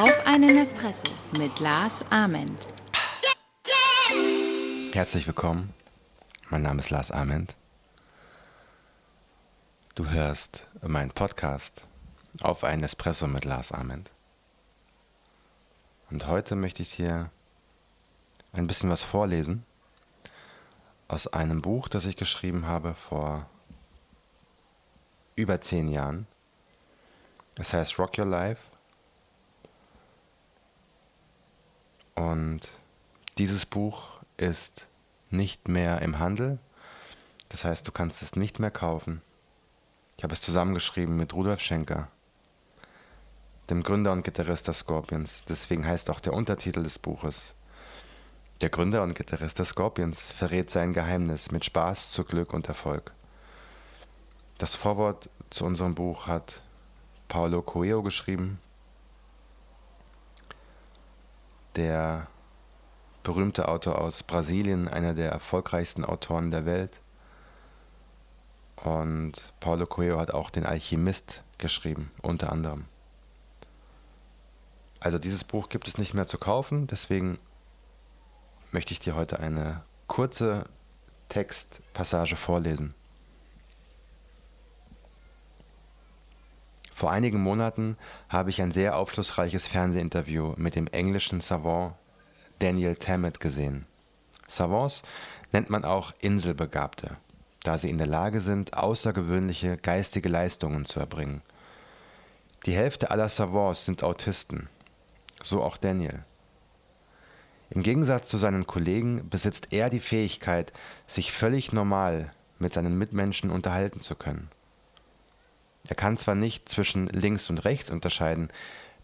Auf einen Espresso mit Lars Ament. Herzlich willkommen. Mein Name ist Lars Ament. Du hörst meinen Podcast auf einen Espresso mit Lars Ament. Und heute möchte ich dir ein bisschen was vorlesen aus einem Buch, das ich geschrieben habe vor über zehn Jahren. Es heißt Rock Your Life. Und dieses Buch ist nicht mehr im Handel. Das heißt, du kannst es nicht mehr kaufen. Ich habe es zusammengeschrieben mit Rudolf Schenker, dem Gründer und Gitarrist der Scorpions. Deswegen heißt auch der Untertitel des Buches der Gründer und Gitarrist der Scorpions verrät sein Geheimnis mit Spaß zu Glück und Erfolg. Das Vorwort zu unserem Buch hat Paulo Coelho geschrieben, der berühmte Autor aus Brasilien, einer der erfolgreichsten Autoren der Welt. Und Paulo Coelho hat auch den Alchemist geschrieben, unter anderem. Also dieses Buch gibt es nicht mehr zu kaufen, deswegen möchte ich dir heute eine kurze Textpassage vorlesen. Vor einigen Monaten habe ich ein sehr aufschlussreiches Fernsehinterview mit dem englischen Savant Daniel Tammet gesehen. Savants nennt man auch Inselbegabte, da sie in der Lage sind, außergewöhnliche geistige Leistungen zu erbringen. Die Hälfte aller Savants sind Autisten, so auch Daniel. Im Gegensatz zu seinen Kollegen besitzt er die Fähigkeit, sich völlig normal mit seinen Mitmenschen unterhalten zu können. Er kann zwar nicht zwischen links und rechts unterscheiden,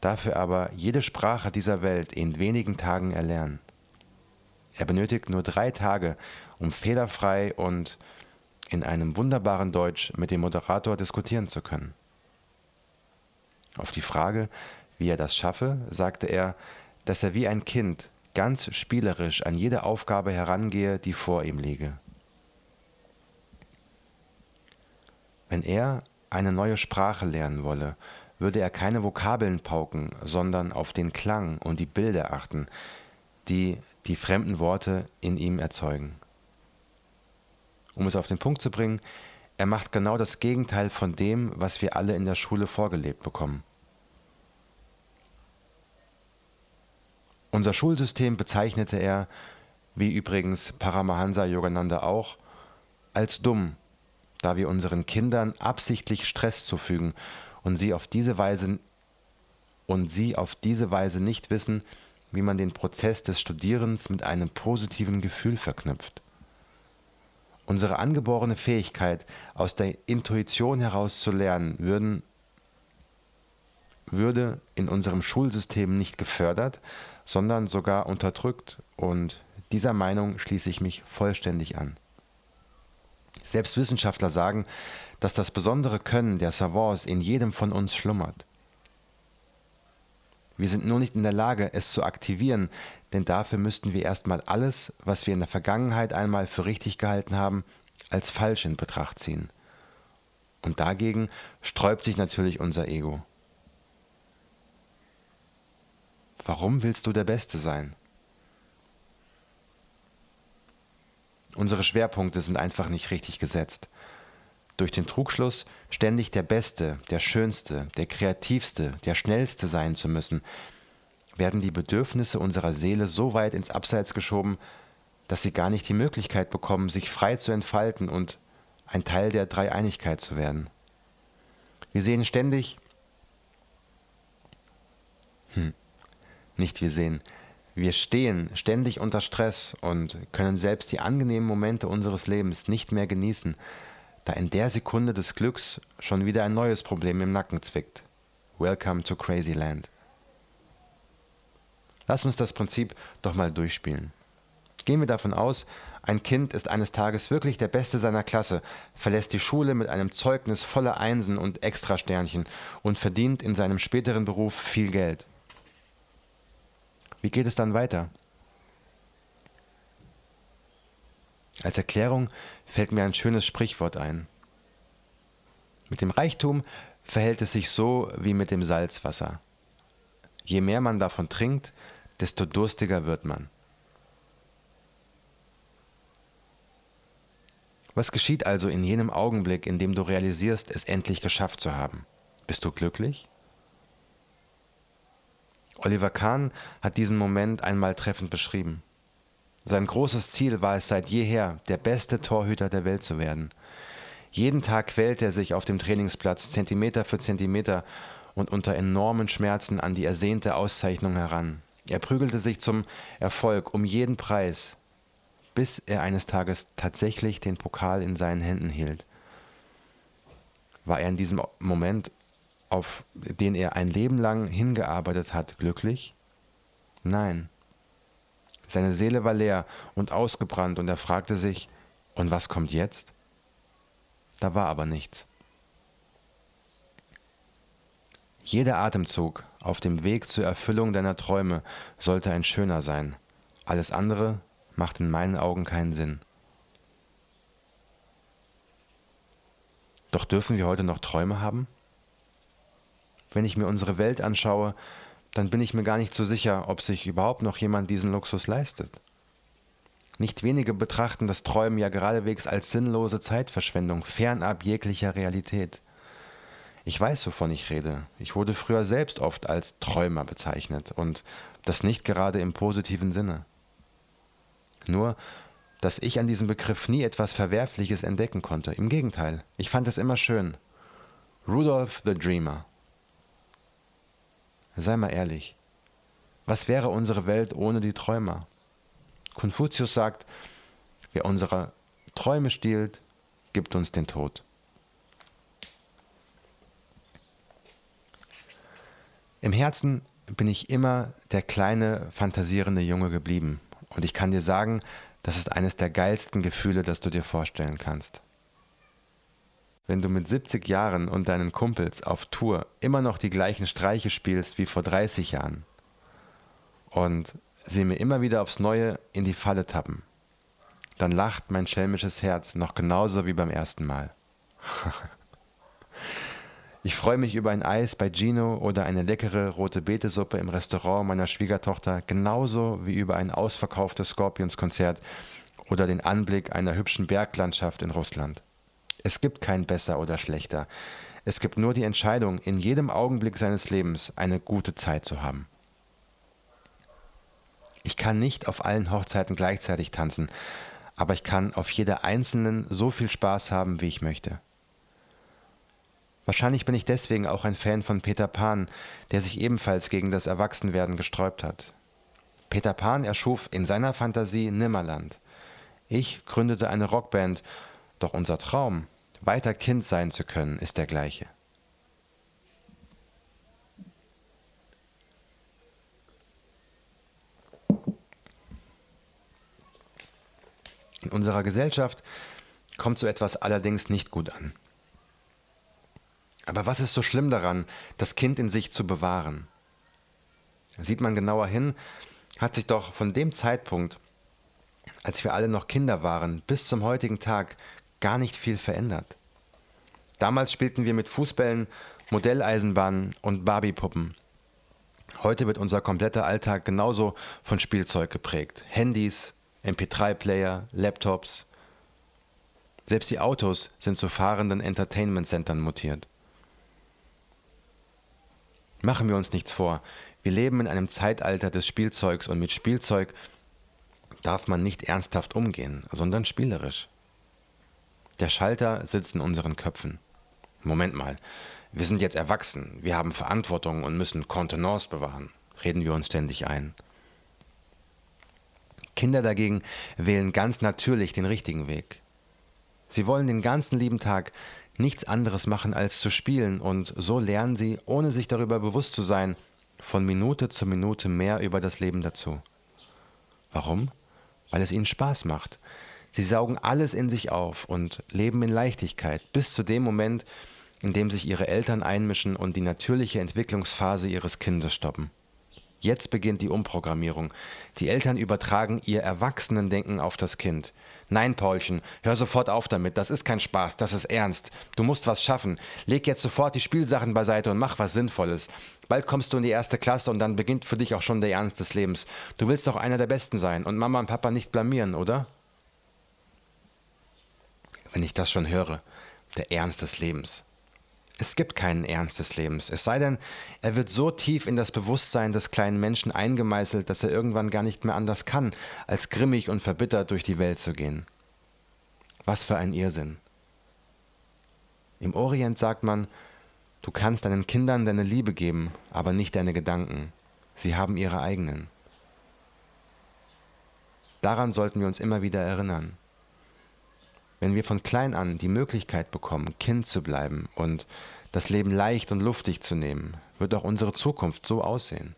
dafür aber jede Sprache dieser Welt in wenigen Tagen erlernen. Er benötigt nur drei Tage, um fehlerfrei und in einem wunderbaren Deutsch mit dem Moderator diskutieren zu können. Auf die Frage, wie er das schaffe, sagte er, dass er wie ein Kind ganz spielerisch an jede Aufgabe herangehe, die vor ihm liege. Wenn er eine neue Sprache lernen wolle, würde er keine Vokabeln pauken, sondern auf den Klang und die Bilder achten, die die fremden Worte in ihm erzeugen. Um es auf den Punkt zu bringen, er macht genau das Gegenteil von dem, was wir alle in der Schule vorgelebt bekommen. Unser Schulsystem bezeichnete er, wie übrigens Paramahansa Yogananda auch, als dumm, da wir unseren Kindern absichtlich Stress zufügen und sie auf diese Weise und sie auf diese Weise nicht wissen, wie man den Prozess des Studierens mit einem positiven Gefühl verknüpft. Unsere angeborene Fähigkeit, aus der Intuition heraus zu lernen, würden, würde in unserem Schulsystem nicht gefördert, sondern sogar unterdrückt und dieser Meinung schließe ich mich vollständig an. Selbst Wissenschaftler sagen, dass das besondere Können der Savants in jedem von uns schlummert. Wir sind nur nicht in der Lage, es zu aktivieren, denn dafür müssten wir erstmal alles, was wir in der Vergangenheit einmal für richtig gehalten haben, als falsch in Betracht ziehen. Und dagegen sträubt sich natürlich unser Ego. Warum willst du der Beste sein? Unsere Schwerpunkte sind einfach nicht richtig gesetzt. Durch den Trugschluss, ständig der Beste, der Schönste, der Kreativste, der Schnellste sein zu müssen, werden die Bedürfnisse unserer Seele so weit ins Abseits geschoben, dass sie gar nicht die Möglichkeit bekommen, sich frei zu entfalten und ein Teil der Dreieinigkeit zu werden. Wir sehen ständig, hm, nicht wir sehen. Wir stehen ständig unter Stress und können selbst die angenehmen Momente unseres Lebens nicht mehr genießen, da in der Sekunde des Glücks schon wieder ein neues Problem im Nacken zwickt. Welcome to Crazy Land. Lass uns das Prinzip doch mal durchspielen. Gehen wir davon aus, ein Kind ist eines Tages wirklich der Beste seiner Klasse, verlässt die Schule mit einem Zeugnis voller Einsen und Extrasternchen und verdient in seinem späteren Beruf viel Geld. Wie geht es dann weiter? Als Erklärung fällt mir ein schönes Sprichwort ein. Mit dem Reichtum verhält es sich so wie mit dem Salzwasser. Je mehr man davon trinkt, desto durstiger wird man. Was geschieht also in jenem Augenblick, in dem du realisierst, es endlich geschafft zu haben? Bist du glücklich? Oliver Kahn hat diesen Moment einmal treffend beschrieben. Sein großes Ziel war es seit jeher, der beste Torhüter der Welt zu werden. Jeden Tag quälte er sich auf dem Trainingsplatz Zentimeter für Zentimeter und unter enormen Schmerzen an die ersehnte Auszeichnung heran. Er prügelte sich zum Erfolg um jeden Preis, bis er eines Tages tatsächlich den Pokal in seinen Händen hielt. War er in diesem Moment, auf den er ein Leben lang hingearbeitet hat, glücklich? Nein. Seine Seele war leer und ausgebrannt und er fragte sich, und was kommt jetzt? Da war aber nichts. Jeder Atemzug auf dem Weg zur Erfüllung deiner Träume sollte ein schöner sein. Alles andere macht in meinen Augen keinen Sinn. Doch dürfen wir heute noch Träume haben? Wenn ich mir unsere Welt anschaue, dann bin ich mir gar nicht so sicher, ob sich überhaupt noch jemand diesen Luxus leistet. Nicht wenige betrachten das Träumen ja geradewegs als sinnlose Zeitverschwendung, fernab jeglicher Realität. Ich weiß, wovon ich rede. Ich wurde früher selbst oft als Träumer bezeichnet und das nicht gerade im positiven Sinne. Nur, dass ich an diesem Begriff nie etwas Verwerfliches entdecken konnte. Im Gegenteil, ich fand es immer schön. Rudolph the Dreamer. Sei mal ehrlich. Was wäre unsere Welt ohne die Träumer? Konfuzius sagt, wer unsere Träume stiehlt, gibt uns den Tod. Im Herzen bin ich immer der kleine, fantasierende Junge geblieben. Und ich kann dir sagen, das ist eines der geilsten Gefühle, das du dir vorstellen kannst. Wenn du mit 70 Jahren und deinen Kumpels auf Tour immer noch die gleichen Streiche spielst wie vor 30 Jahren und sie mir immer wieder aufs Neue in die Falle tappen, dann lacht mein schelmisches Herz noch genauso wie beim ersten Mal. ich freue mich über ein Eis bei Gino oder eine leckere rote Betesuppe im Restaurant meiner Schwiegertochter genauso wie über ein ausverkauftes Scorpions-Konzert oder den Anblick einer hübschen Berglandschaft in Russland. Es gibt kein besser oder schlechter. Es gibt nur die Entscheidung, in jedem Augenblick seines Lebens eine gute Zeit zu haben. Ich kann nicht auf allen Hochzeiten gleichzeitig tanzen, aber ich kann auf jeder einzelnen so viel Spaß haben, wie ich möchte. Wahrscheinlich bin ich deswegen auch ein Fan von Peter Pan, der sich ebenfalls gegen das Erwachsenwerden gesträubt hat. Peter Pan erschuf in seiner Fantasie Nimmerland. Ich gründete eine Rockband, doch unser Traum, weiter Kind sein zu können, ist der gleiche. In unserer Gesellschaft kommt so etwas allerdings nicht gut an. Aber was ist so schlimm daran, das Kind in sich zu bewahren? Sieht man genauer hin, hat sich doch von dem Zeitpunkt, als wir alle noch Kinder waren, bis zum heutigen Tag gar nicht viel verändert. Damals spielten wir mit Fußbällen, Modelleisenbahnen und Barbiepuppen. Heute wird unser kompletter Alltag genauso von Spielzeug geprägt. Handys, MP3-Player, Laptops. Selbst die Autos sind zu fahrenden Entertainment-Centern mutiert. Machen wir uns nichts vor, wir leben in einem Zeitalter des Spielzeugs und mit Spielzeug darf man nicht ernsthaft umgehen, sondern spielerisch. Der Schalter sitzt in unseren Köpfen. Moment mal, wir sind jetzt erwachsen, wir haben Verantwortung und müssen Kontenance bewahren, reden wir uns ständig ein. Kinder dagegen wählen ganz natürlich den richtigen Weg. Sie wollen den ganzen lieben Tag nichts anderes machen als zu spielen und so lernen sie, ohne sich darüber bewusst zu sein, von Minute zu Minute mehr über das Leben dazu. Warum? Weil es ihnen Spaß macht. Sie saugen alles in sich auf und leben in Leichtigkeit bis zu dem Moment, in dem sich ihre Eltern einmischen und die natürliche Entwicklungsphase ihres Kindes stoppen. Jetzt beginnt die Umprogrammierung. Die Eltern übertragen ihr Erwachsenendenken auf das Kind. Nein, Paulchen, hör sofort auf damit. Das ist kein Spaß, das ist ernst. Du musst was schaffen. Leg jetzt sofort die Spielsachen beiseite und mach was Sinnvolles. Bald kommst du in die erste Klasse und dann beginnt für dich auch schon der Ernst des Lebens. Du willst doch einer der Besten sein und Mama und Papa nicht blamieren, oder? Wenn ich das schon höre, der Ernst des Lebens. Es gibt keinen Ernst des Lebens, es sei denn, er wird so tief in das Bewusstsein des kleinen Menschen eingemeißelt, dass er irgendwann gar nicht mehr anders kann, als grimmig und verbittert durch die Welt zu gehen. Was für ein Irrsinn. Im Orient sagt man, du kannst deinen Kindern deine Liebe geben, aber nicht deine Gedanken. Sie haben ihre eigenen. Daran sollten wir uns immer wieder erinnern. Wenn wir von klein an die Möglichkeit bekommen, Kind zu bleiben und das Leben leicht und luftig zu nehmen, wird auch unsere Zukunft so aussehen.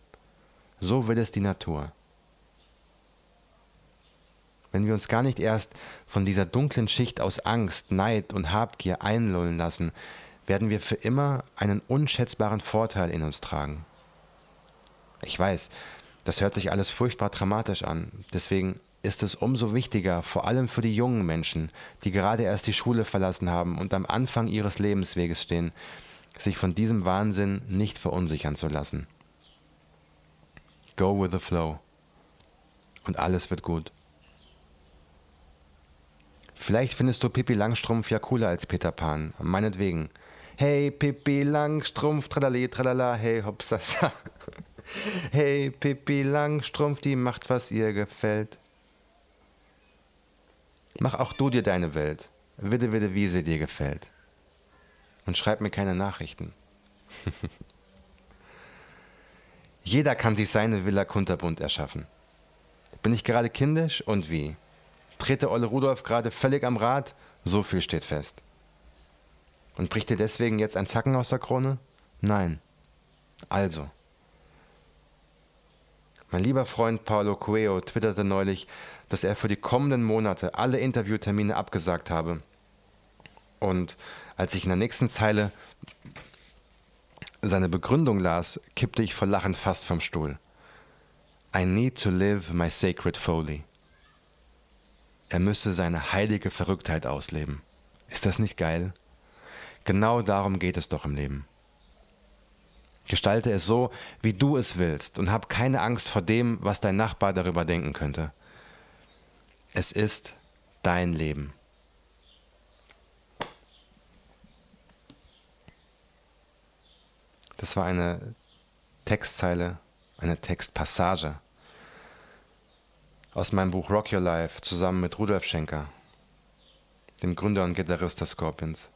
So will es die Natur. Wenn wir uns gar nicht erst von dieser dunklen Schicht aus Angst, Neid und Habgier einlullen lassen, werden wir für immer einen unschätzbaren Vorteil in uns tragen. Ich weiß, das hört sich alles furchtbar dramatisch an, deswegen ist es umso wichtiger, vor allem für die jungen Menschen, die gerade erst die Schule verlassen haben und am Anfang ihres Lebensweges stehen, sich von diesem Wahnsinn nicht verunsichern zu lassen. Go with the flow. Und alles wird gut. Vielleicht findest du Pippi Langstrumpf ja cooler als Peter Pan, meinetwegen. Hey Pippi Langstrumpf, tralali, tralala, hey hopsasa. Hey Pippi Langstrumpf, die macht, was ihr gefällt. Mach auch du dir deine Welt. Witte, witte, wie sie dir gefällt. Und schreib mir keine Nachrichten. Jeder kann sich seine Villa Kunterbunt erschaffen. Bin ich gerade kindisch und wie? Trete Olle Rudolf gerade völlig am Rad? So viel steht fest. Und bricht dir deswegen jetzt ein Zacken aus der Krone? Nein. Also. Mein lieber Freund Paulo Coelho twitterte neulich, dass er für die kommenden Monate alle Interviewtermine abgesagt habe. Und als ich in der nächsten Zeile seine Begründung las, kippte ich vor Lachen fast vom Stuhl. I need to live my sacred folly. Er müsse seine heilige Verrücktheit ausleben. Ist das nicht geil? Genau darum geht es doch im Leben. Gestalte es so, wie du es willst und hab keine Angst vor dem, was dein Nachbar darüber denken könnte. Es ist dein Leben. Das war eine Textzeile, eine Textpassage aus meinem Buch Rock Your Life zusammen mit Rudolf Schenker, dem Gründer und Gitarrist der Scorpions.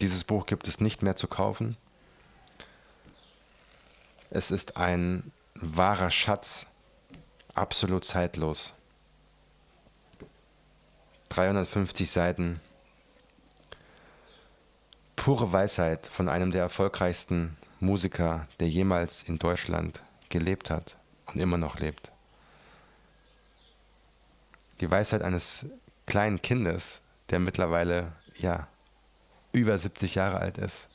Dieses Buch gibt es nicht mehr zu kaufen. Es ist ein wahrer Schatz absolut zeitlos. 350 Seiten. Pure Weisheit von einem der erfolgreichsten Musiker, der jemals in Deutschland gelebt hat und immer noch lebt. Die Weisheit eines kleinen Kindes, der mittlerweile ja über 70 Jahre alt ist,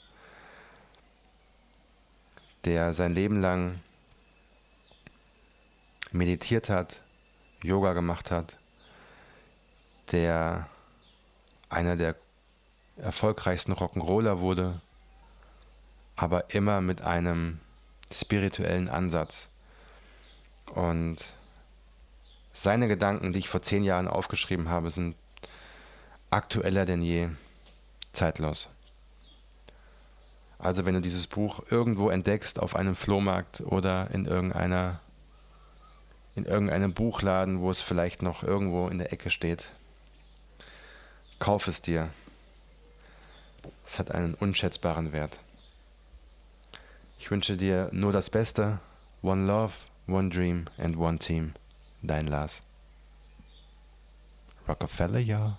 der sein Leben lang meditiert hat, Yoga gemacht hat, der einer der erfolgreichsten Rock'n'Roller wurde, aber immer mit einem spirituellen Ansatz. Und seine Gedanken, die ich vor zehn Jahren aufgeschrieben habe, sind aktueller denn je, zeitlos. Also wenn du dieses Buch irgendwo entdeckst auf einem Flohmarkt oder in irgendeiner in irgendeinem Buchladen, wo es vielleicht noch irgendwo in der Ecke steht. Kauf es dir. Es hat einen unschätzbaren Wert. Ich wünsche dir nur das Beste. One Love, One Dream and One Team. Dein Lars. Rockefeller, ja.